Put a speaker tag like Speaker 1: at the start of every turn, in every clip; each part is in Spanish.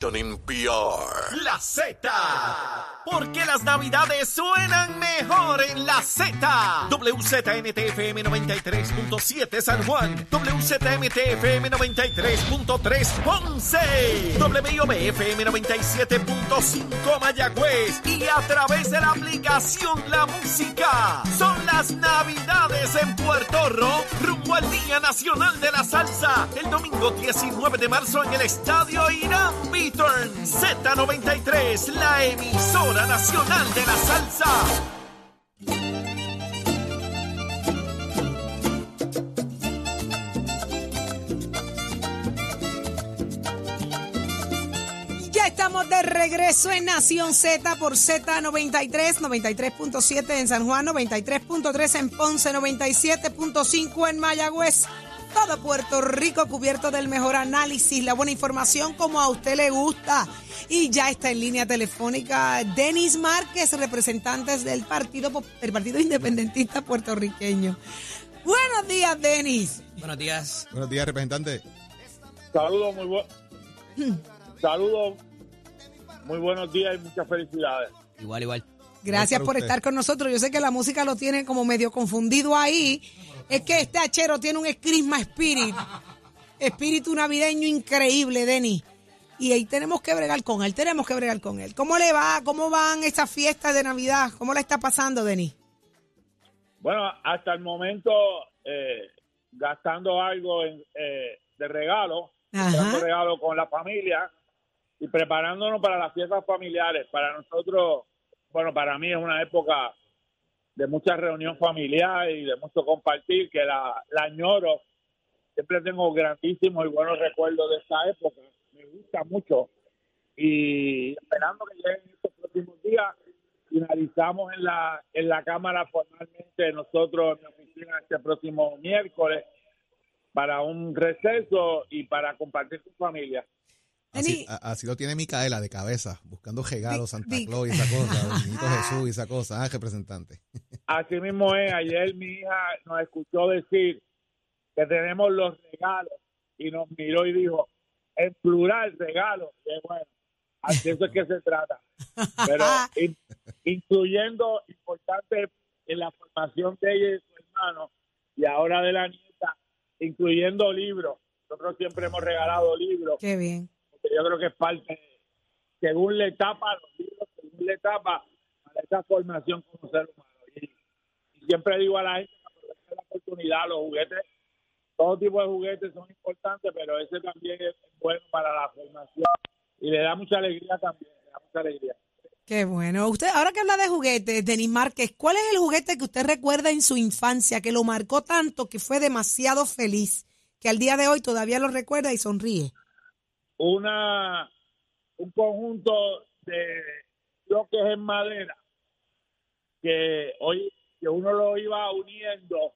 Speaker 1: In PR.
Speaker 2: La Z. Porque las navidades suenan mejor en la Z. WZMTFM 93.7 San Juan. WZMTFM 93.3 Ponce. WIOBFM 97.5 Mayagüez. Y a través de la aplicación La Música. Son las navidades en Puerto Rico. Rumbo al Día Nacional de la Salsa. El domingo 19 de marzo en el Estadio Irán Beaturn. Z93, la emisora nacional de la salsa.
Speaker 3: Ya estamos de regreso en Nación Z por Z93, 93.7 en San Juan, 93.3 en Ponce, 97.5 en Mayagüez. Todo Puerto Rico cubierto del mejor análisis, la buena información como a usted le gusta. Y ya está en línea telefónica Denis Márquez, representante del Partido, del partido Independentista Puertorriqueño. Buenos días, Denis.
Speaker 4: Buenos días.
Speaker 5: Buenos días, representante.
Speaker 6: Saludos, muy buenos. Saludos, muy buenos días y muchas felicidades.
Speaker 4: Igual, igual.
Speaker 3: Gracias por
Speaker 5: usted.
Speaker 3: estar con nosotros. Yo sé que la música lo tiene como medio confundido ahí. Es que este hachero tiene un Christmas Spirit. Espíritu navideño increíble, Denis. Y ahí tenemos que bregar con él, tenemos que bregar con él. ¿Cómo le va? ¿Cómo van estas fiestas de Navidad? ¿Cómo la está pasando, Denis?
Speaker 6: Bueno, hasta el momento eh, gastando algo en, eh, de regalo, dando regalo con la familia y preparándonos para las fiestas familiares. Para nosotros, bueno, para mí es una época de mucha reunión familiar y de mucho compartir, que la, la añoro. Siempre tengo grandísimos y buenos recuerdos de esta época. Me gusta mucho. Y esperando que lleguen estos próximos días, finalizamos en la, en la Cámara formalmente nosotros en mi oficina este próximo miércoles para un receso y para compartir con familia.
Speaker 5: Así, lo tiene Micaela de cabeza, buscando regalos, Santa Claus y esa cosa, el niñito Jesús y esa cosa. Ah, representante.
Speaker 6: Así mismo es, ayer mi hija nos escuchó decir que tenemos los regalos y nos miró y dijo, en plural, regalos. Que bueno, así eso es que se trata. Pero in- incluyendo, importante en la formación de ella y de su hermano, y ahora de la nieta, incluyendo libros. Nosotros siempre hemos regalado libros,
Speaker 3: qué bien.
Speaker 6: Yo creo que es parte, según la etapa, los libros, según la etapa, para esa formación como ser humano. Y, siempre digo a la gente la oportunidad, los juguetes, todo tipo de juguetes son importantes, pero ese también es bueno para la formación y le da mucha alegría también, le da mucha alegría.
Speaker 3: Qué bueno. Usted, ahora que habla de juguetes, Denis Márquez, ¿cuál es el juguete que usted recuerda en su infancia que lo marcó tanto que fue demasiado feliz, que al día de hoy todavía lo recuerda y sonríe?
Speaker 6: Una, un conjunto de bloques en madera que hoy que uno lo iba uniendo,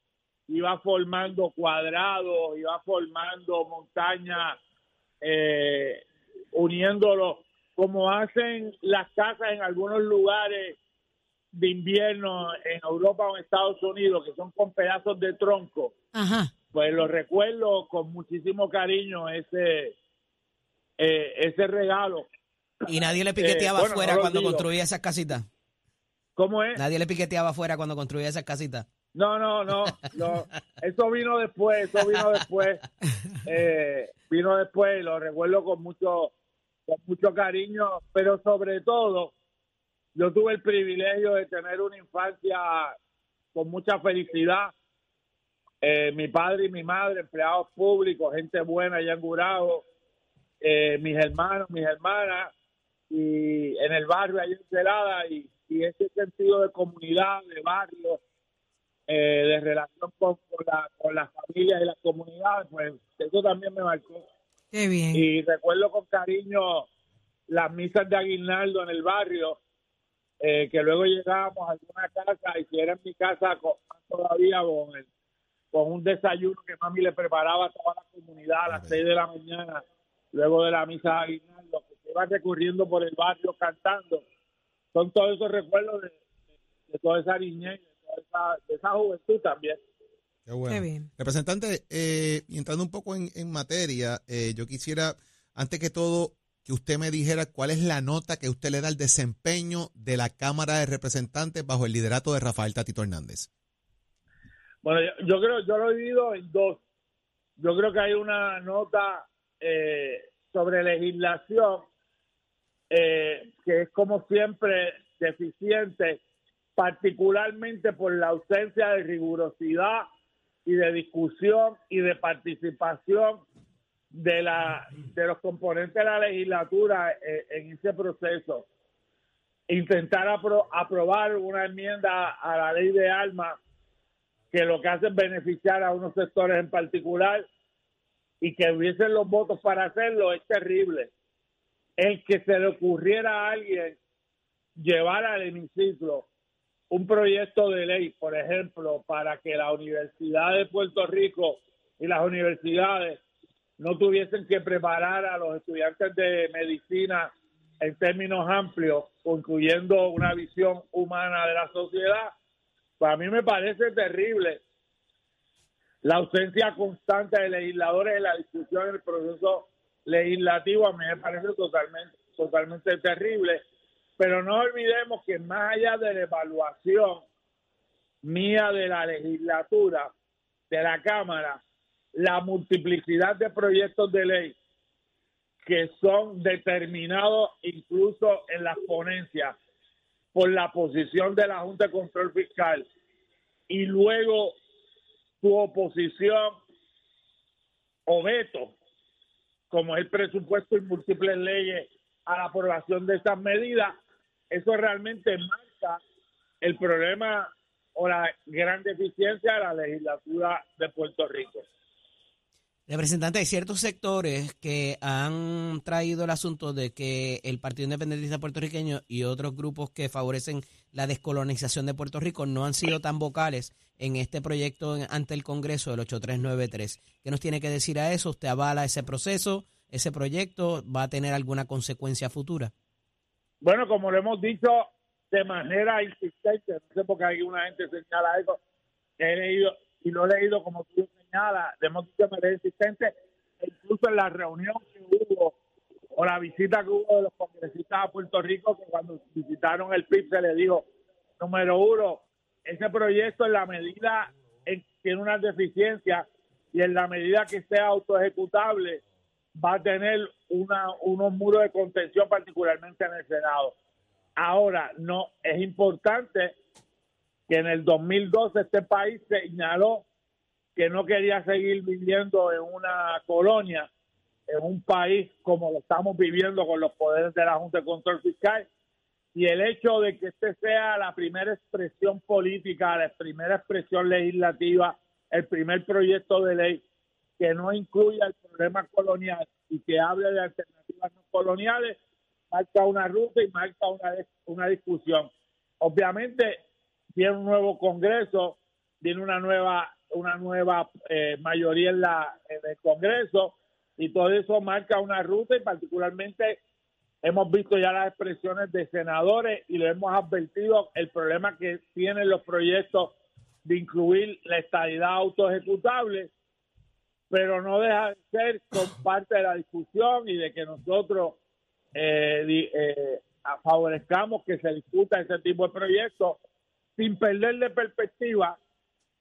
Speaker 6: iba formando cuadrados, iba formando montañas, eh, uniéndolo, como hacen las casas en algunos lugares de invierno en Europa o en Estados Unidos, que son con pedazos de tronco.
Speaker 3: Ajá.
Speaker 6: Pues lo recuerdo con muchísimo cariño ese, eh, ese regalo.
Speaker 4: Y nadie le piqueteaba
Speaker 6: Eh, bueno,
Speaker 4: afuera
Speaker 6: no
Speaker 4: cuando
Speaker 6: digo.
Speaker 4: construía esas casitas.
Speaker 6: ¿Cómo es?
Speaker 4: Nadie le piqueteaba afuera cuando construía esas casitas.
Speaker 6: No, no, no, no. Eso vino después, eso vino después. Eh, vino después y lo recuerdo con mucho, con mucho cariño, pero sobre todo, yo tuve el privilegio de tener una infancia con mucha felicidad. Eh, mi padre y mi madre, empleados públicos, gente buena allá en Gurabo, eh, mis hermanos, mis hermanas, y en el barrio allá en Celada, y, y ese sentido de comunidad, de barrio, eh, de relación con, con la, con las familias y las comunidades, pues eso también me marcó.
Speaker 3: Qué bien.
Speaker 6: Y recuerdo con cariño las misas de aguinaldo en el barrio, eh, que luego llegábamos a alguna casa y si era en mi casa con, todavía con, el- con un desayuno que mami le preparaba a toda la comunidad a las. 6 de la mañana, luego de la misa de aguinaldo, que se iba recorriendo por el barrio cantando. Son todos esos recuerdos de, de toda esa niñez, de toda esa, de esa juventud también.
Speaker 5: Qué bueno.
Speaker 3: Qué bien.
Speaker 5: Representante, eh, entrando un poco en, en materia, eh, yo quisiera, antes que todo, que usted me dijera cuál es la nota que usted le da al desempeño de la Cámara de Representantes bajo el liderato de Rafael Tatito Hernández.
Speaker 6: Bueno, yo, yo creo, yo lo he dividido en dos. Yo creo que hay una nota eh, sobre legislación eh, que es como siempre deficiente, particularmente por la ausencia de rigurosidad y de discusión y de participación de la de los componentes de la legislatura eh, en ese proceso. Intentar apro- aprobar una enmienda a la ley de armas que lo que hace es beneficiar a unos sectores en particular y que hubiesen los votos para hacerlo es terrible. El que se le ocurriera a alguien llevar al hemiciclo un proyecto de ley, por ejemplo, para que la Universidad de Puerto Rico y las universidades no tuviesen que preparar a los estudiantes de medicina en términos amplios, incluyendo una visión humana de la sociedad, para mí me parece terrible la ausencia constante de legisladores en la discusión en el proceso legislativo. A mí me parece totalmente, totalmente terrible. Pero no olvidemos que más allá de la evaluación mía de la legislatura, de la Cámara, la multiplicidad de proyectos de ley que son determinados incluso en las ponencias por la posición de la Junta de Control Fiscal y luego su oposición o veto, como es el presupuesto y múltiples leyes a la aprobación de esas medidas, eso realmente marca el problema o la gran deficiencia de la legislatura de Puerto Rico.
Speaker 4: Representante, hay ciertos sectores que han traído el asunto de que el Partido Independentista Puertorriqueño y otros grupos que favorecen la descolonización de Puerto Rico no han sido tan vocales en este proyecto ante el Congreso del 8393. ¿Qué nos tiene que decir a eso? ¿Usted avala ese proceso? ¿Ese proyecto va a tener alguna consecuencia futura?
Speaker 6: Bueno, como lo hemos dicho de manera insistente, no sé por qué alguna gente señala que he leído y lo he leído como tú dicho de manera insistente, e incluso en la reunión que hubo o la visita que hubo de los congresistas a Puerto Rico, que cuando visitaron el PIB se le dijo, número uno, ese proyecto en la medida en tiene unas deficiencias y en la medida que sea autoejecutable, va a tener una, unos muros de contención, particularmente en el Senado. Ahora, no es importante que en el 2012 este país señaló que no quería seguir viviendo en una colonia, en un país como lo estamos viviendo con los poderes de la Junta de Control Fiscal. Y el hecho de que este sea la primera expresión política, la primera expresión legislativa, el primer proyecto de ley que no incluya el problema colonial y que hable de alternativas no coloniales, marca una ruta y marca una, una discusión. Obviamente, viene un nuevo Congreso, viene una nueva una nueva eh, mayoría en, la, en el Congreso y todo eso marca una ruta y particularmente hemos visto ya las expresiones de senadores y lo hemos advertido el problema que tienen los proyectos de incluir la estadidad autoejecutable pero no deja de ser parte de la discusión y de que nosotros eh, eh, favorezcamos que se discuta ese tipo de proyectos sin perder de perspectiva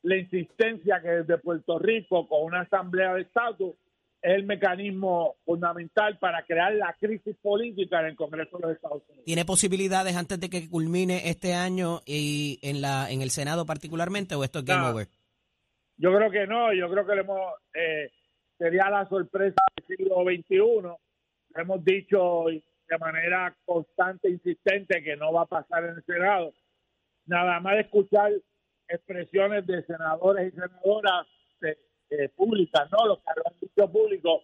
Speaker 6: la insistencia que desde Puerto Rico con una asamblea de estatus es el mecanismo fundamental para crear la crisis política en el Congreso de los Estados Unidos.
Speaker 4: ¿Tiene posibilidades antes de que culmine este año y en la en el Senado particularmente o esto es game
Speaker 6: No.
Speaker 4: over?
Speaker 6: Yo creo que no, yo creo que le hemos, eh, sería la sorpresa del siglo XXI. Hemos dicho de manera constante e insistente que no va a pasar en el Senado. Nada más escuchar expresiones de senadores y senadoras eh, eh, públicas, ¿no? Los que lo han dicho público,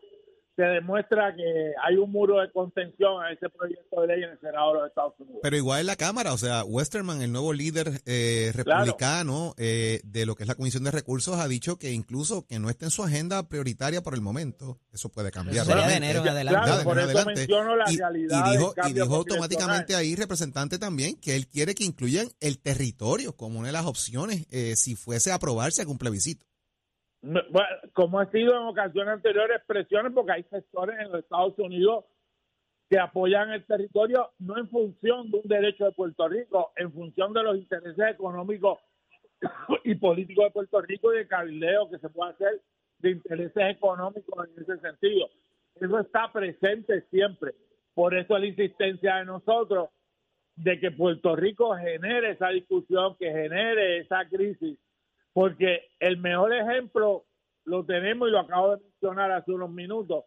Speaker 6: se demuestra que hay un muro de contención a ese proyecto de ley en el Senado de los Estados Unidos.
Speaker 5: Pero igual en la Cámara, o sea, Westerman, el nuevo líder eh, republicano eh, de lo que es la Comisión de Recursos, ha dicho que incluso que no esté en su agenda prioritaria por el momento. Eso puede cambiar.
Speaker 4: Eso sería de enero en adelante.
Speaker 6: claro, por eso
Speaker 5: adelante.
Speaker 6: menciono la
Speaker 5: y,
Speaker 6: realidad
Speaker 5: y dijo, y automáticamente ahí, representante también, que él quiere que incluyan el territorio como una de las opciones eh, si fuese a aprobarse algún plebiscito.
Speaker 6: Como ha sido en ocasiones anteriores presiones, porque hay sectores en los Estados Unidos que apoyan el territorio no en función de un derecho de Puerto Rico, en función de los intereses económicos y políticos de Puerto Rico y de cabildeo que se puede hacer de intereses económicos en ese sentido. Eso está presente siempre. Por eso es la insistencia de nosotros de que Puerto Rico genere esa discusión, que genere esa crisis porque el mejor ejemplo lo tenemos y lo acabo de mencionar hace unos minutos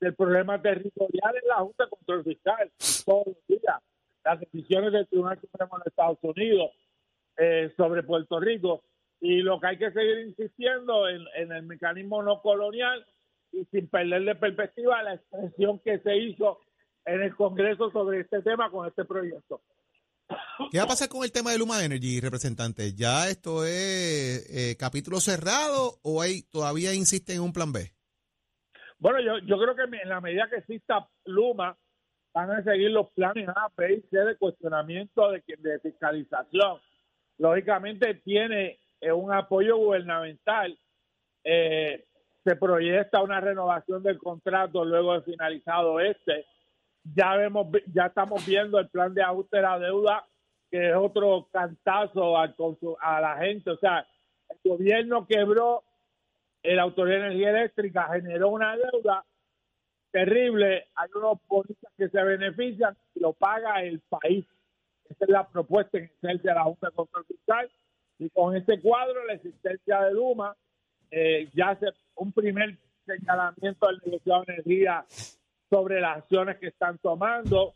Speaker 6: del problema territorial en la Junta de Control Fiscal todos los días. Las decisiones del Tribunal Supremo de Estados Unidos eh, sobre Puerto Rico y lo que hay que seguir insistiendo en, en el mecanismo no colonial y sin perder de perspectiva la expresión que se hizo en el Congreso sobre este tema con este proyecto.
Speaker 5: ¿Qué va a pasar con el tema de Luma Energy, representante? ¿Ya esto es eh, capítulo cerrado o hay todavía insiste en un plan B?
Speaker 6: Bueno, yo, yo creo que en la medida que exista Luma, van a seguir los planes A, B y C de cuestionamiento de, de fiscalización. Lógicamente tiene eh, un apoyo gubernamental. Eh, se proyecta una renovación del contrato luego de finalizado este. Ya vemos, ya estamos viendo el plan de ajuste de la deuda, que es otro cantazo al a la gente. O sea, el gobierno quebró la Autoridad de Energía Eléctrica generó una deuda terrible, hay unos bonistas que se benefician y lo paga el país. Esa es la propuesta esencia de la Junta de Control Fiscal y con este cuadro, la existencia de Luma, eh, ya hace un primer señalamiento del negociado de energía sobre las acciones que están tomando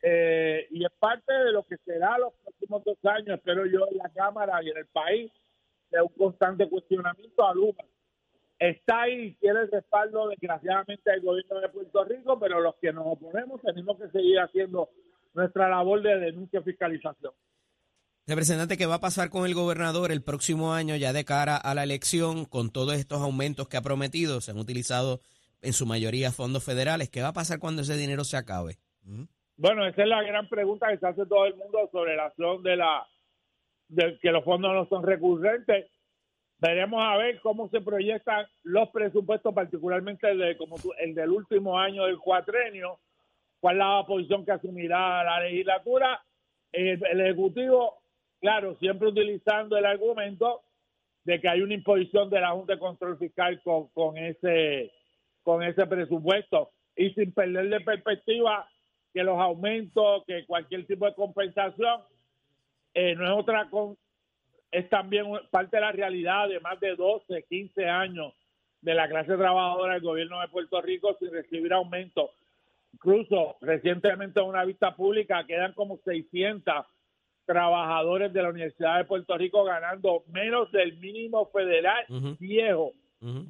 Speaker 6: eh, y es parte de lo que será los próximos dos años, espero yo, en la Cámara y en el país, de un constante cuestionamiento a Luma está ahí tiene el respaldo desgraciadamente del gobierno de Puerto Rico, pero los que nos oponemos tenemos que seguir haciendo nuestra labor de denuncia y fiscalización.
Speaker 4: Representante, ¿qué va a pasar con el gobernador el próximo año ya de cara a la elección con todos estos aumentos que ha prometido? Se han utilizado en su mayoría fondos federales. ¿Qué va a pasar cuando ese dinero se acabe?
Speaker 6: Bueno, esa es la gran pregunta que se hace todo el mundo sobre la acción de la de que los fondos no son recurrentes. Veremos a ver cómo se proyectan los presupuestos, particularmente el, de, como el del último año del cuatrenio, cuál es la posición que asumirá la legislatura. El, Ejecutivo, claro, siempre utilizando el argumento de que hay una imposición de la Junta de Control Fiscal con ese con ese presupuesto y sin perder de perspectiva que los aumentos, que cualquier tipo de compensación eh, no es otra con es también parte de la realidad de más de 12, 15 años de la clase trabajadora del gobierno de Puerto Rico sin recibir aumento. Incluso recientemente en una vista pública quedan como 600 trabajadores de la Universidad de Puerto Rico ganando menos del mínimo federal viejo,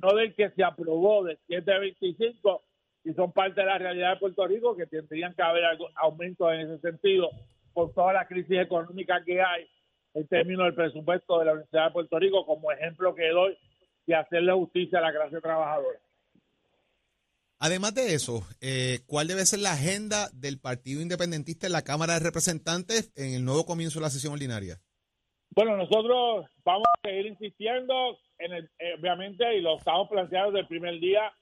Speaker 6: No del que se aprobó de 725 y son parte de la realidad de Puerto Rico que tendrían que haber algo- aumentos en ese sentido por toda la crisis económica que hay en términos del presupuesto de la Universidad de Puerto Rico como ejemplo que doy de hacerle justicia a la clase trabajadora.
Speaker 5: Además de eso, eh, ¿cuál debe ser la agenda del Partido Independentista en la Cámara de Representantes en el nuevo comienzo de la sesión ordinaria?
Speaker 6: Bueno, nosotros vamos a seguir insistiendo, el, eh, obviamente, y lo estamos planteando desde el primer día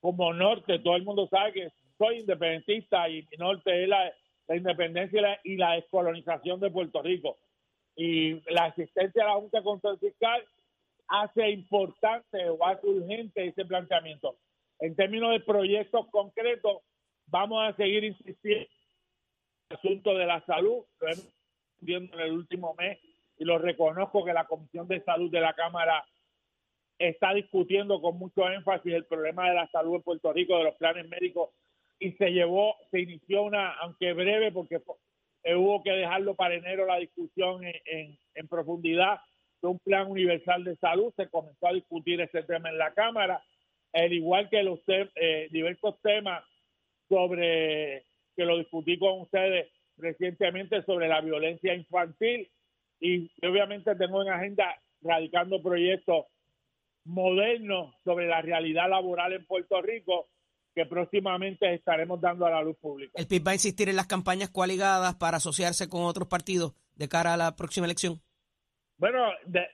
Speaker 6: como norte. Todo el mundo sabe que soy independentista y norte es la, independencia y la, descolonización de Puerto Rico. Y la asistencia a la Junta de Control Fiscal hace importante o hace urgente ese planteamiento. En términos de proyectos concretos, vamos a seguir insistiendo en el asunto de la salud. Lo hemos viendo en el último mes y lo reconozco que la Comisión de Salud de la Cámara está discutiendo con mucho énfasis el problema de la salud en Puerto Rico, de los planes médicos, y se llevó, se inició una, aunque breve, porque eh, hubo que dejarlo para enero la discusión en profundidad de un plan universal de salud, se comenzó a discutir ese tema en la Cámara, al igual que los tem- eh, diversos temas sobre que lo discutí con ustedes recientemente sobre la violencia infantil. Y obviamente tengo en agenda radicando proyectos modernos sobre la realidad laboral en Puerto Rico que próximamente estaremos dando a la luz pública.
Speaker 4: ¿El PIB va a insistir en las campañas coaligadas para asociarse con otros partidos de cara a la próxima elección?
Speaker 6: Bueno, de-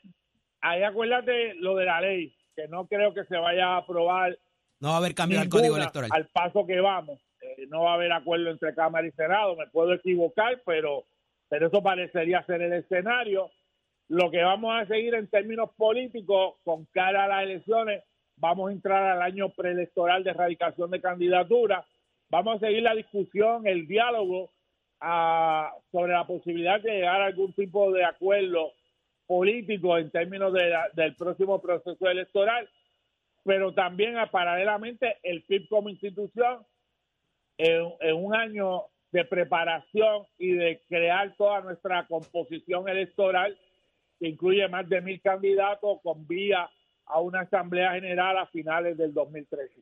Speaker 6: ahí acuérdate lo de la ley, que no creo que se vaya a aprobar
Speaker 4: No va a haber cambio al código electoral.
Speaker 6: al paso que vamos. Eh, no va a haber acuerdo entre Cámara y Senado, me puedo equivocar, pero, pero eso parecería ser el escenario. Lo que vamos a seguir en términos políticos, con cara a las elecciones, vamos a entrar al año preelectoral de erradicación de candidaturas, vamos a seguir la discusión, el diálogo ah, sobre la posibilidad de llegar a algún tipo de acuerdo político en términos del próximo proceso electoral, pero también ah, paralelamente el PIB como institución en un año de preparación y de crear toda nuestra composición electoral, que incluye más de mil candidatos con vía a una asamblea general a finales del 2013.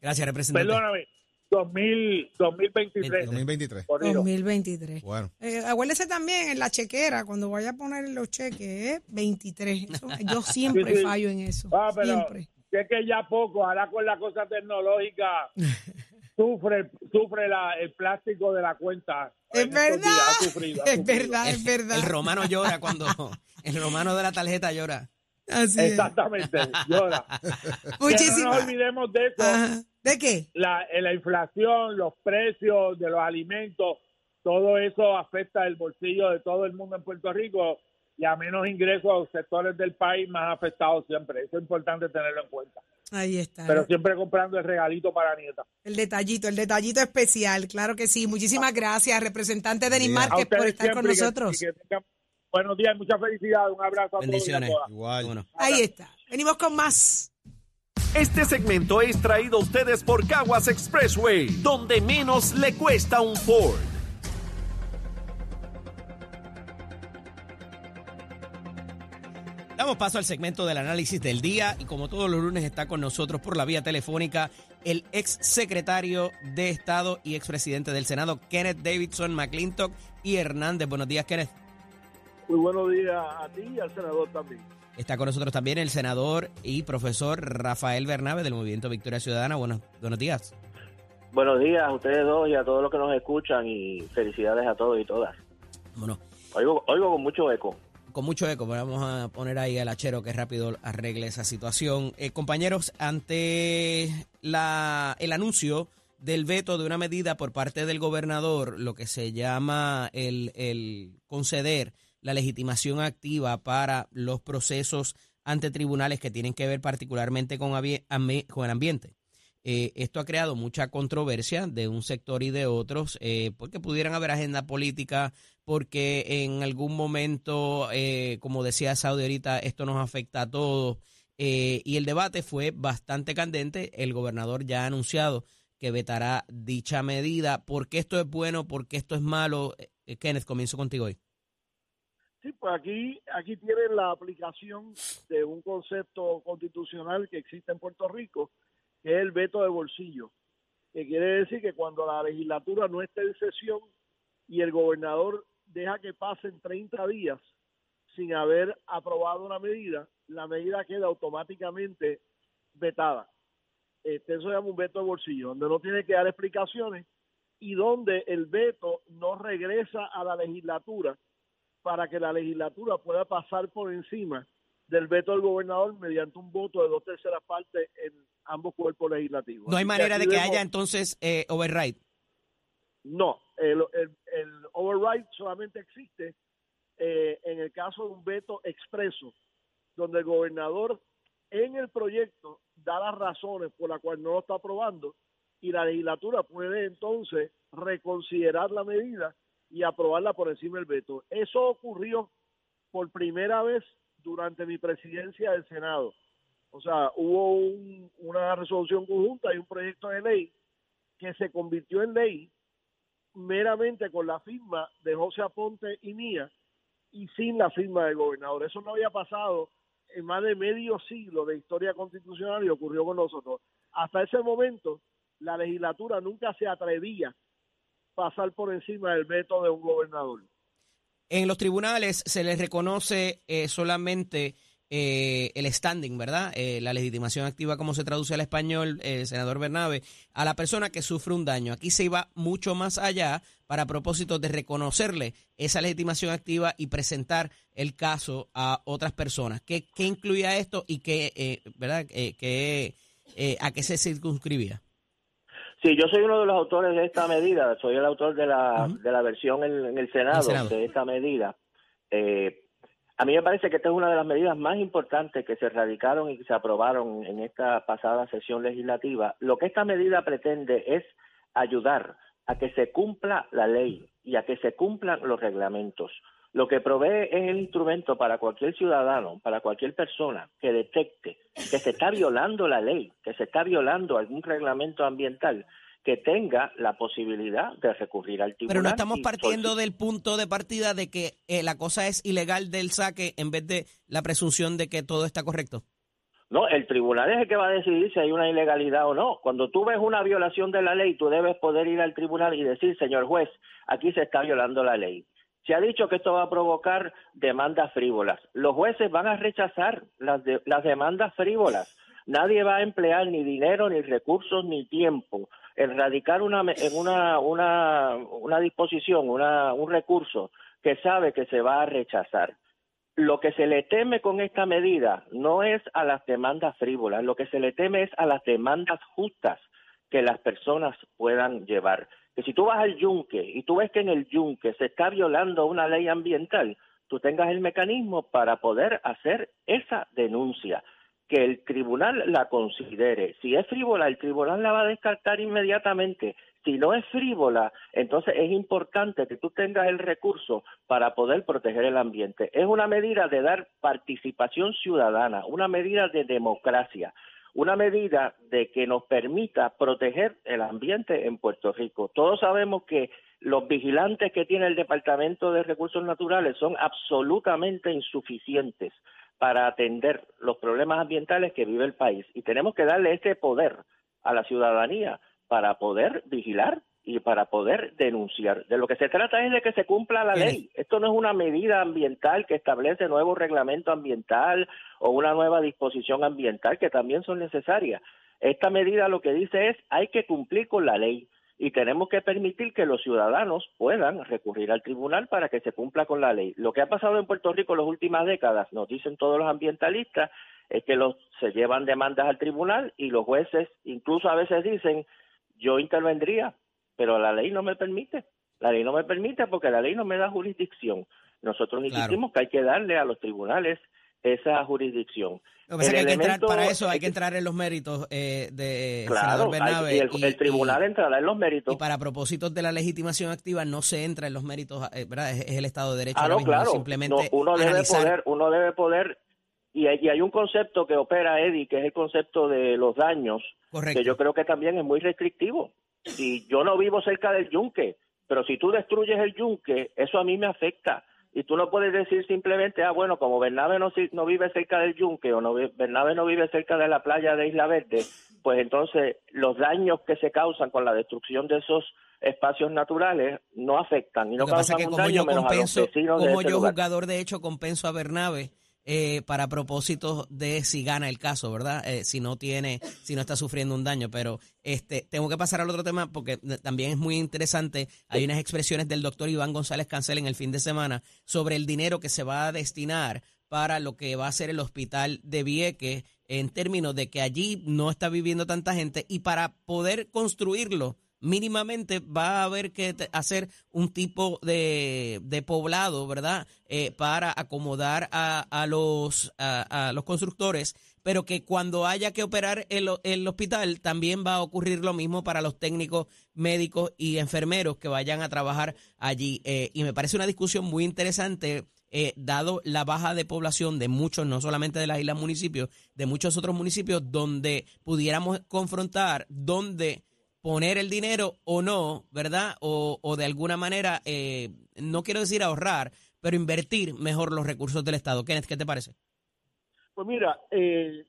Speaker 4: Gracias, representante.
Speaker 6: Perdóname, 2000, 2023.
Speaker 5: 2023.
Speaker 6: corrido.
Speaker 3: 2023.
Speaker 5: Bueno.
Speaker 3: Eh, acuérdese también en la chequera, cuando vaya a poner los cheques, ¿eh? 23. Eso- yo siempre
Speaker 6: Sí, sí.
Speaker 3: fallo en eso.
Speaker 6: Ah, pero
Speaker 3: siempre.
Speaker 6: sé que ya poco, ahora con la cosa tecnológica, sufre sufre la, el plástico de la cuenta.
Speaker 3: Es verdad.
Speaker 6: días ha sufrido, ha
Speaker 3: Es
Speaker 6: sufrido.
Speaker 3: verdad, es verdad.
Speaker 4: El romano llora cuando... El romano de la tarjeta llora.
Speaker 3: Así es.
Speaker 6: Exactamente, llora. Pero no
Speaker 3: Muchísimas.
Speaker 6: nos olvidemos de eso.
Speaker 3: Ajá. ¿De qué?
Speaker 6: La, eh, la inflación, los precios de los alimentos, todo eso afecta el bolsillo de todo el mundo en Puerto Rico y a menos ingresos a los sectores del país más afectados siempre. Eso es importante tenerlo en cuenta.
Speaker 3: Ahí está.
Speaker 6: Pero siempre comprando el regalito para nieta.
Speaker 3: El detallito, el detallito especial, claro que sí. Muchísimas gracias, representante Denis Márquez, por estar con
Speaker 6: que-
Speaker 3: nosotros.
Speaker 6: que buenos días, mucha felicidad, un abrazo a todos
Speaker 4: Bendiciones.
Speaker 6: todas.
Speaker 5: Igual.
Speaker 4: Bueno.
Speaker 3: Ahí está. Venimos con más.
Speaker 2: Este segmento es traído a ustedes por Caguas Expressway, donde menos le cuesta un Ford.
Speaker 4: Damos paso al segmento del análisis del día y como todos los lunes está con nosotros por la vía telefónica el ex secretario de Estado y expresidente del Senado, Kenneth Davidson McClintock y Hernández. Buenos días, Kenneth.
Speaker 7: Muy buenos días a ti y al senador también.
Speaker 4: Está con nosotros también el senador y profesor Rafael Bernabe del Movimiento Victoria Ciudadana. Buenos, buenos días.
Speaker 8: Buenos días a ustedes dos y a todos los que nos escuchan y felicidades a todos y todas.
Speaker 4: Bueno,
Speaker 8: Oigo, oigo con mucho eco.
Speaker 4: Con mucho eco, vamos a poner ahí al achero que rápido arregle esa situación. Eh, compañeros, ante la, el anuncio del veto de una medida por parte del gobernador, lo que se llama el, el conceder la legitimación activa para los procesos ante tribunales que tienen que ver particularmente con, el ambiente. Eh, esto ha creado mucha controversia de un sector y de otros, eh, porque pudieran haber agenda política, porque en algún momento, eh, como decía Saudi ahorita, esto nos afecta a todos. eh, y el debate fue bastante candente. El gobernador ya ha anunciado que vetará dicha medida. ¿Por qué esto es bueno? ¿Por qué esto es malo? Eh, Kenneth, comienzo contigo hoy.
Speaker 7: Sí, pues aquí, aquí tienen la aplicación de un concepto constitucional que existe en Puerto Rico, que es el veto de bolsillo, que quiere decir que cuando la legislatura no esté en sesión y el gobernador deja que pasen 30 días sin haber aprobado una medida, la medida queda automáticamente vetada. Este, eso se llama un veto de bolsillo, donde no tiene que dar explicaciones y donde el veto no regresa a la legislatura para que la legislatura pueda pasar por encima del veto del gobernador mediante un voto de dos terceras partes en ambos cuerpos legislativos.
Speaker 4: No hay manera de que
Speaker 7: vemos-
Speaker 4: haya entonces eh, override.
Speaker 7: No, el, el, override solamente existe eh, en el caso de un veto expreso, donde el gobernador en el proyecto da las razones por las cuales no lo está aprobando y la legislatura puede entonces reconsiderar la medida y aprobarla por encima del veto. Eso ocurrió por primera vez durante mi presidencia del Senado. O sea, hubo un- una resolución conjunta y un proyecto de ley que se convirtió en ley meramente con la firma de José Aponte y mía y sin la firma del gobernador. Eso no había pasado en más de medio siglo de historia constitucional y ocurrió con nosotros. Hasta ese momento, la legislatura nunca se atrevía a pasar por encima del veto de un gobernador.
Speaker 4: En los tribunales se les reconoce eh, solamente eh, el standing, ¿verdad? Eh, la legitimación activa, como se traduce al español, el senador Bernabe, a la persona que sufre un daño. Aquí se iba mucho más allá para propósito de reconocerle esa legitimación activa y presentar el caso a otras personas. ¿Qué, qué incluía esto y qué, eh, ¿verdad? qué, a qué se circunscribía?
Speaker 8: Sí, yo soy uno de los autores de esta medida, soy el autor de la, de la versión en, el Senado, de esta medida. Eh, a mí me parece que esta es una de las medidas más importantes que se radicaron y que se aprobaron en esta pasada sesión legislativa. Lo que esta medida pretende es ayudar a que se cumpla la ley y a que se cumplan los reglamentos. Lo que provee es el instrumento para cualquier ciudadano, para cualquier persona que detecte que se está violando la ley, que se está violando algún reglamento ambiental, que tenga la posibilidad de recurrir al tribunal.
Speaker 4: Pero no estamos partiendo del punto de partida de que eh, la cosa es ilegal del saque en vez de la presunción de que todo está correcto.
Speaker 8: No, el tribunal es el que va a decidir si hay una ilegalidad o no. Cuando tú ves una violación de la ley, tú debes poder ir al tribunal y decir, señor juez, aquí se está violando la ley. Se ha dicho que esto va a provocar demandas frívolas. Los jueces van a rechazar las, las demandas frívolas. Nadie va a emplear ni dinero, ni recursos, ni tiempo en radicar una, en una, una, una disposición, una, un recurso que sabe que se va a rechazar. Lo que se le teme con esta medida no es a las demandas frívolas, lo que se le teme es a las demandas justas que las personas puedan llevar que si tú vas al yunque y tú ves que en el yunque se está violando una ley ambiental, tú tengas el mecanismo para poder hacer esa denuncia, que el tribunal la considere. Si es frívola, el tribunal la va a descartar inmediatamente. Si no es frívola, entonces es importante que tú tengas el recurso para poder proteger el ambiente. Es una medida de dar participación ciudadana, una medida de democracia una medida de que nos permita proteger el ambiente en Puerto Rico. Todos sabemos que los vigilantes que tiene el Departamento de Recursos Naturales son absolutamente insuficientes para atender los problemas ambientales que vive el país y tenemos que darle ese poder a la ciudadanía para poder vigilar y para poder denunciar. De lo que se trata es de que se cumpla la ley. Esto no es una medida ambiental que establece nuevo reglamento ambiental o una nueva disposición ambiental que también son necesarias. Esta medida lo que dice es hay que cumplir con la ley y tenemos que permitir que los ciudadanos puedan recurrir al tribunal para que se cumpla con la ley. Lo que ha pasado en Puerto Rico en las últimas décadas, nos dicen todos los ambientalistas, es que los, se llevan demandas al tribunal y los jueces incluso a veces dicen yo intervendría pero la ley no me permite. La ley no me permite porque la ley no me da jurisdicción. Nosotros insistimos que hay que darle a los tribunales esa jurisdicción.
Speaker 4: para eso hay que entrar en los méritos eh, de
Speaker 8: claro, y el, tribunal entrará en los méritos.
Speaker 4: Y para propósitos de la legitimación activa no se entra en los méritos, eh, ¿verdad? Es, el Estado de Derecho.
Speaker 8: Ah, no, claro. Simplemente uno debe poder, uno debe poder y hay, y hay, un concepto que opera Eddie, que es el concepto de los daños, que yo creo que también es muy restrictivo si yo no vivo cerca del yunque, pero si tú destruyes el yunque, eso a mí me afecta. Y tú no puedes decir simplemente, ah, bueno, como Bernabe no, no vive cerca del yunque o no, Bernabe no vive cerca de la playa de Isla Verde, pues entonces los daños que se causan con la destrucción de esos espacios naturales no afectan y no causan un daño menos a los vecinos
Speaker 4: como
Speaker 8: de
Speaker 4: yo jugador de hecho compenso a Bernabe eh, para propósitos de si gana el caso, ¿verdad? Eh, si no tiene, si no está sufriendo un daño. Pero este, tengo que pasar al otro tema porque también es muy interesante. Hay unas expresiones del doctor Iván González Cancel en el fin de semana sobre el dinero que se va a destinar para lo que va a ser el hospital de Vieques en términos de que allí no está viviendo tanta gente y para poder construirlo mínimamente va a haber que hacer un tipo de, de poblado, ¿verdad? Eh, para acomodar a, a los, a, los constructores, pero que cuando haya que operar el, el, hospital también va a ocurrir lo mismo para los técnicos médicos y enfermeros que vayan a trabajar allí. Eh, y me parece una discusión muy interesante. Eh, dado la baja de población de muchos, no solamente de las islas municipios, de muchos otros municipios donde pudiéramos confrontar, donde poner el dinero o no, ¿verdad? O, de alguna manera, eh, no quiero decir ahorrar, pero invertir mejor los recursos del Estado. Kenneth, ¿qué te parece?
Speaker 7: Pues mira, eh,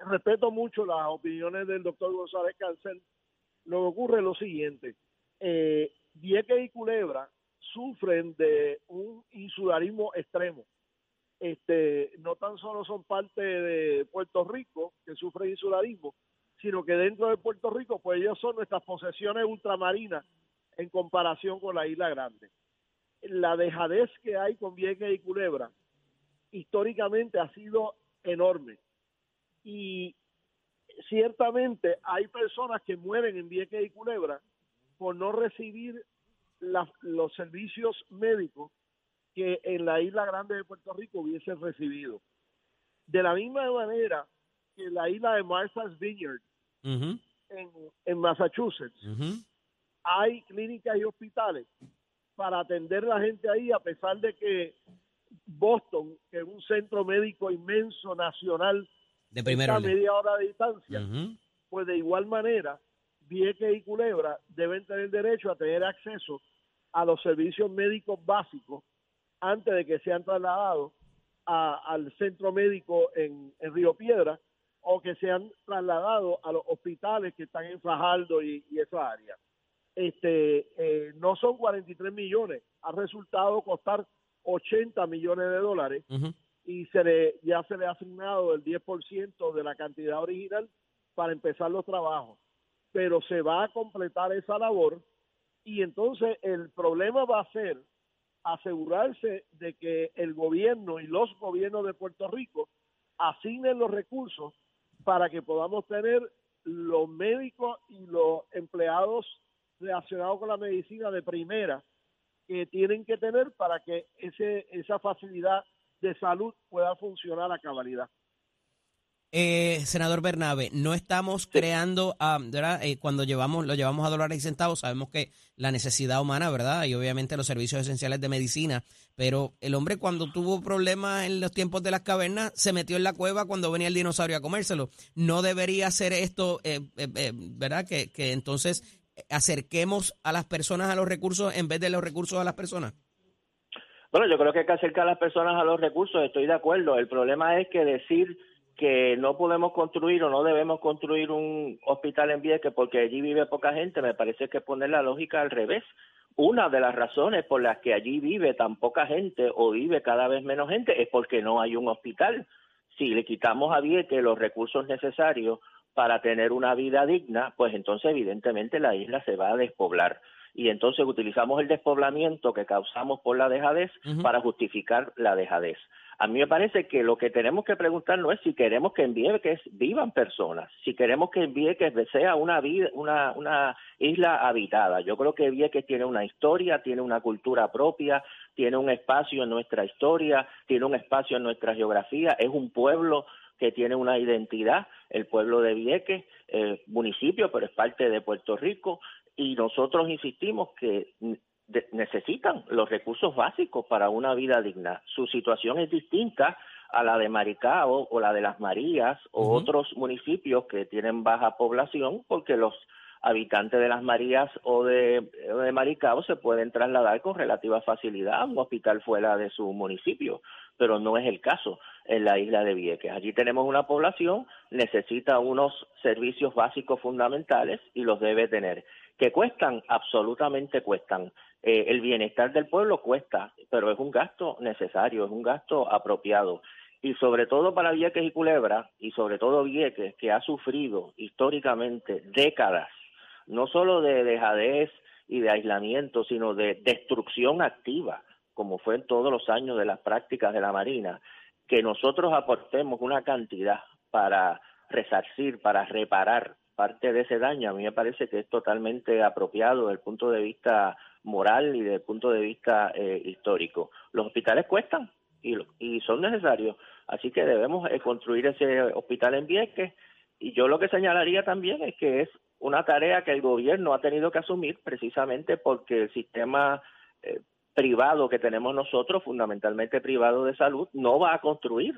Speaker 7: respeto mucho las opiniones del doctor González Cáncer. Lo que ocurre es lo siguiente. Eh, Vieques y Culebra sufren de un insularismo extremo. Este, no tan solo son parte de Puerto Rico que sufre insularismo, sino que dentro de Puerto Rico, pues ellos son nuestras posesiones ultramarinas en comparación con la isla grande. La dejadez que hay con Vieques y Culebra históricamente ha sido enorme. Y ciertamente hay personas que mueren en Vieques y Culebra por no recibir los servicios médicos que en la isla grande de Puerto Rico hubiesen recibido. De la misma manera que la isla de Martha's Vineyard, en, Massachusetts, hay clínicas y hospitales para atender a la gente ahí, a pesar de que Boston, que es un centro médico inmenso, nacional,
Speaker 4: de primera
Speaker 7: a media hora de distancia, pues de igual manera, Vieques y Culebra deben tener derecho a tener acceso a los servicios médicos básicos antes de que sean trasladados al centro médico en, Río Piedra o que sean trasladados a los hospitales que están en Fajardo y, esa área. Este, eh, no son 43 millones, ha resultado costar 80 millones de dólares y se le, ya se le ha asignado el 10% de la cantidad original para empezar los trabajos. Pero se va a completar esa labor y entonces el problema va a ser asegurarse de que el gobierno y los gobiernos de Puerto Rico asignen los recursos para que podamos tener los médicos y los empleados relacionados con la medicina de primera que tienen que tener para que ese, esa facilidad de salud pueda funcionar a cabalidad.
Speaker 4: Eh, senador Bernabe, no estamos creando, ah, ¿verdad? Eh, cuando llevamos, lo llevamos a dólares y centavos, sabemos que la necesidad humana, ¿verdad? Y obviamente los servicios esenciales de medicina, pero el hombre cuando tuvo problemas en los tiempos de las cavernas, se metió en la cueva cuando venía el dinosaurio a comérselo. No debería ser esto, eh, ¿verdad? Que, que entonces acerquemos a las personas a los recursos en vez de los recursos a las personas.
Speaker 8: Bueno, yo creo que hay que acercar a las personas a los recursos, estoy de acuerdo. El problema es que decir que no podemos construir o no debemos construir un hospital en Vieques porque allí vive poca gente, me parece que poner la lógica al revés. Una de las razones por las que allí vive tan poca gente o vive cada vez menos gente es porque no hay un hospital. Si le quitamos a Vieques los recursos necesarios para tener una vida digna, pues entonces evidentemente la isla se va a despoblar y entonces utilizamos el despoblamiento que causamos por la dejadez para justificar la dejadez. A mí me parece que lo que tenemos que preguntarnos es si queremos que en Vieques vivan personas, si queremos que en Vieques sea una, vida, una, una isla habitada. Yo creo que Vieques tiene una historia, tiene una cultura propia, tiene un espacio en nuestra historia, tiene un espacio en nuestra geografía, es un pueblo que tiene una identidad, el pueblo de Vieques, eh, municipio, pero es parte de Puerto Rico, y nosotros insistimos que necesitan los recursos básicos para una vida digna. Su situación es distinta a la de Maricao o la de las Marías o otros municipios que tienen baja población porque los habitantes de las Marías o de, de, Maricao se pueden trasladar con relativa facilidad a un hospital fuera de su municipio, pero no es el caso en la isla de Vieques. Allí tenemos una población, necesita unos servicios básicos fundamentales y los debe tener. ¿Que cuestan? Absolutamente cuestan. Eh, el bienestar del pueblo cuesta, pero es un gasto necesario, es un gasto apropiado. Y sobre todo para Vieques y Culebra, y sobre todo Vieques, que ha sufrido históricamente décadas, no solo de dejadez y de aislamiento, sino de destrucción activa, como fue en todos los años de las prácticas de la Marina, que nosotros aportemos una cantidad para resarcir, para reparar parte de ese daño, a mí me parece que es totalmente apropiado desde el punto de vista moral y desde el punto de vista eh, histórico. Los hospitales cuestan y, y son necesarios, así que debemos eh, construir ese hospital en Vieques y yo lo que señalaría también es que es una tarea que el gobierno ha tenido que asumir precisamente porque el sistema eh, privado que tenemos nosotros, fundamentalmente privado de salud, no va a construir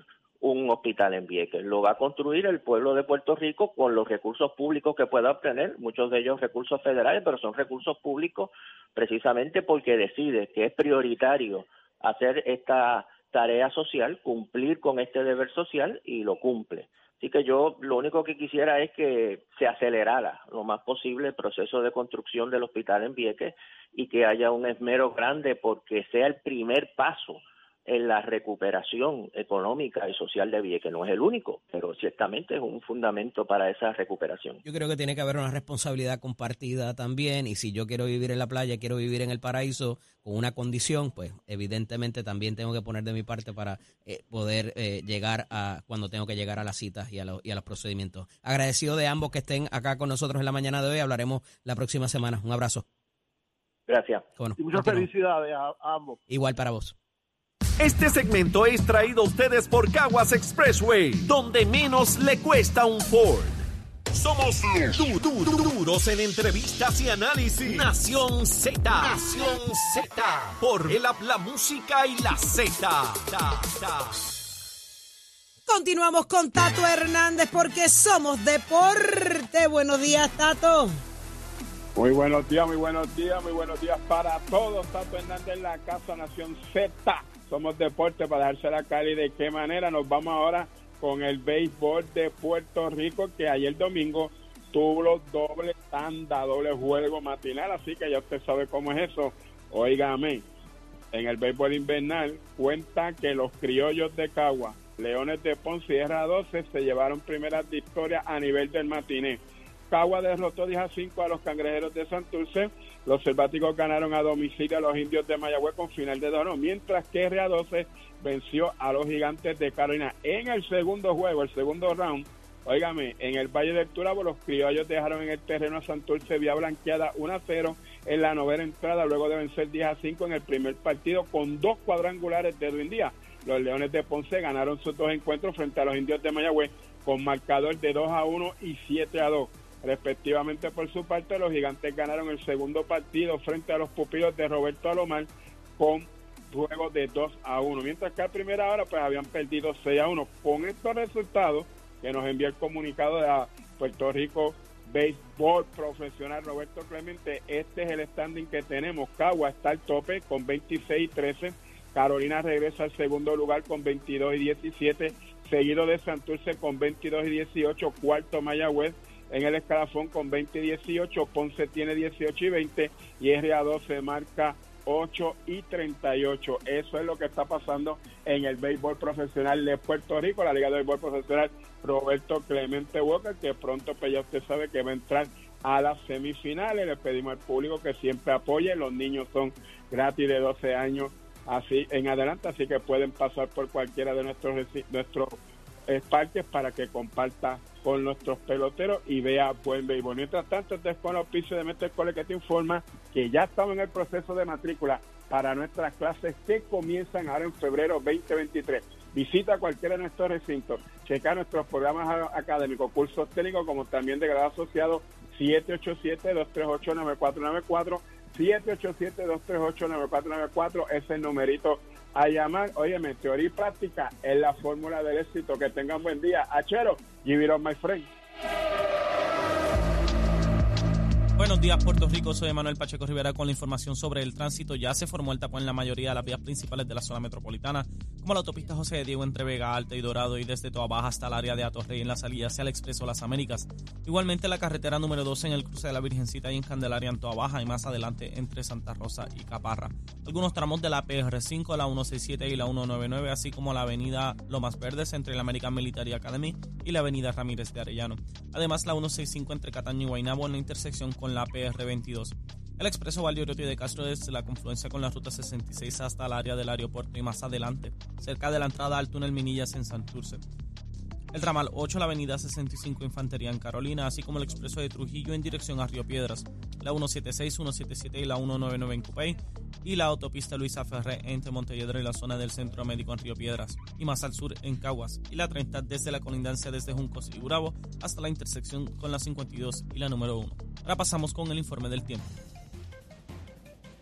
Speaker 8: un hospital en Vieques. Lo va a construir el pueblo de Puerto Rico con los recursos públicos que pueda obtener, muchos de ellos recursos federales, pero son recursos públicos precisamente porque decide que es prioritario hacer esta tarea social, cumplir con este deber social y lo cumple. Así que yo lo único que quisiera es que se acelerara lo más posible el proceso de construcción del hospital en Vieques y que haya un esmero grande porque sea el primer paso en la recuperación económica y social de Vieques. No es el único, pero ciertamente es un fundamento para esa recuperación.
Speaker 4: Yo creo que tiene que haber una responsabilidad compartida también y si yo quiero vivir en la playa, quiero vivir en el paraíso con una condición, pues evidentemente también tengo que poner de mi parte para eh, poder eh, llegar a cuando tengo que llegar a las citas y a, y a los procedimientos. Agradecido de ambos que estén acá con nosotros en la mañana de hoy. Hablaremos la próxima semana. Un abrazo.
Speaker 8: Gracias.
Speaker 7: y muchas felicidades a ambos.
Speaker 4: Igual para vos.
Speaker 2: Este segmento es traído a ustedes por Caguas Expressway, donde menos le cuesta un Ford. Somos du du duros en entrevistas y análisis. Nación Z. Nación Z. Por el habla música y la Z.
Speaker 3: Continuamos con Tato Hernández porque somos deporte. Buenos días, Tato.
Speaker 9: Muy buenos días, muy buenos días, muy buenos días para todos. Tato Hernández en la Casa Nación Z somos deporte para dejarse la Cali. ¿De qué manera? Nos vamos ahora con el béisbol de Puerto Rico, que ayer domingo tuvo doble tanda, doble juego matinal, así que ya usted sabe cómo es eso. Óigame, en el béisbol invernal cuenta que los criollos de Cagua, Leones de Ponce y R12 se llevaron primeras victorias a nivel del matiné. Cagua derrotó 10 a 5 a los cangrejeros de Santurce. Los selváticos ganaron a domicilio a los indios de Mayagüez con final de dono, mientras que RA12 venció a los gigantes de Carolina en el segundo juego, el segundo round. Óigame, en el Valle del Turabo los criollos dejaron en el terreno a Santurce vía blanqueada 1 a 0 en la novena entrada, luego de vencer 10 a 5 en el primer partido con dos cuadrangulares de Edwin Díaz. Los Leones de Ponce ganaron sus dos encuentros frente a los indios de Mayagüez con marcador de 2 a 1 y 7 a 2. Respectivamente, por su parte, los gigantes ganaron el segundo partido frente a los pupilos de Roberto Alomar con juego de 2 a 1. Mientras que a primera hora pues habían perdido 6 a 1. Con estos resultados que nos envía el comunicado de Puerto Rico Béisbol Profesional Roberto Clemente, este es el standing que tenemos. Cagua está al tope con 26 y 13. Carolina regresa al segundo lugar con 22 y 17, seguido de Santurce con 22 y 18, cuarto Mayagüez en el escalafón con 20 y 18, Ponce tiene 18 y 20 y RA12 marca 8 y 38. Eso es lo que está pasando en el béisbol profesional de Puerto Rico, la Liga de Béisbol Profesional Roberto Clemente Walker, que pronto pues ya usted sabe que va a entrar a las semifinales. Le pedimos al público que siempre apoye. Los niños son gratis de 12 años así en adelante, así que pueden pasar por cualquiera de nuestros nuestros parques para que comparta con nuestros peloteros y vea buen béisbol. Mientras tanto, este con el auspicio de Mestre Cole que te informa que ya estamos en el proceso de matrícula para nuestras clases que comienzan ahora en febrero 2023. Visita cualquiera de nuestros recintos, checa nuestros programas académicos, cursos técnicos como también de grado asociado 787-238-9494, 787-238-9494, ese el numerito a llamar. Óyeme, teoría y práctica es la fórmula del éxito. Que tengan buen día. Achero, give it my friend.
Speaker 10: Buenos días, Puerto Rico. Soy Manuel Pacheco Rivera con la información sobre el tránsito. Ya se formó el tapón en la mayoría de las vías principales de la zona metropolitana, como la autopista José de Diego entre Vega Alta y Dorado y desde Toa Baja hasta el área de Atorrey en la salida hacia el Expreso Las Américas. Igualmente la carretera número 12 en el cruce de la Virgencita y en Candelaria en Toa Baja y más adelante entre Santa Rosa y Caparra. Algunos tramos de la PR5, la 167 y la 199, así como la avenida Lomas Verdes entre la American Military Academy y la avenida Ramírez de Arellano. Además la 165 entre Cataño y Guaynabo en la intersección con la PR22. El expreso Valdoriotti de Castro desde la confluencia con la ruta 66 hasta el área del aeropuerto y más adelante, cerca de la entrada al túnel Minillas en Santurce. El ramal 8, la avenida 65 Infantería en Carolina, así como el expreso de Trujillo en dirección a Río Piedras, la 176, 177 y la 199 en Cupey, y la autopista Luisa Ferré entre Montelledro y la zona del Centro Médico en Río Piedras, y más al sur en Caguas, y la 30 desde la colindancia desde Juncos y Burabo hasta la intersección con la 52 y la número 1. Ahora pasamos con el informe del tiempo.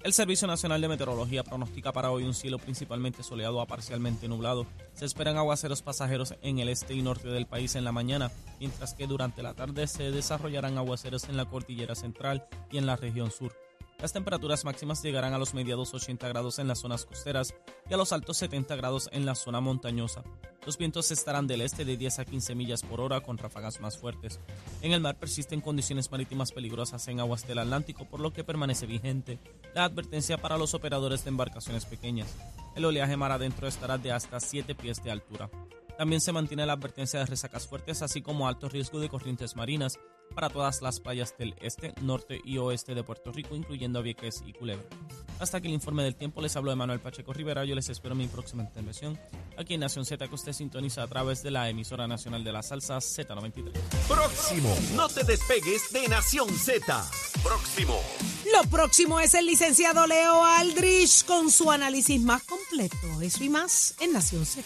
Speaker 10: El Servicio Nacional de Meteorología pronostica para hoy un cielo principalmente soleado a parcialmente nublado. Se esperan aguaceros pasajeros en el este y norte del país en la mañana, mientras que durante la tarde se desarrollarán aguaceros en la cordillera central y en la región sur. Las temperaturas máximas llegarán a los mediados 80 grados en las zonas costeras y a los altos 70 grados en la zona montañosa. Los vientos estarán del este de 10 a 15 millas por hora con ráfagas más fuertes. En el mar persisten condiciones marítimas peligrosas en aguas del Atlántico, por lo que permanece vigente la advertencia para los operadores de embarcaciones pequeñas. El oleaje mar adentro estará de hasta 7 pies de altura. También se mantiene la advertencia de resacas fuertes, así como alto riesgo de corrientes marinas para todas las playas del este, norte y oeste de Puerto Rico, incluyendo Vieques y Culebra. Hasta que el informe del tiempo les hablo de Manuel Pacheco Rivera. Yo les espero en mi próxima intervención aquí en Nación Z, que usted sintoniza a través de la emisora nacional de la salsa Z93.
Speaker 2: Próximo. No te despegues de Nación Z. Próximo.
Speaker 3: Lo próximo es el licenciado Leo Aldrich con su análisis más completo. Eso y más en Nación Z.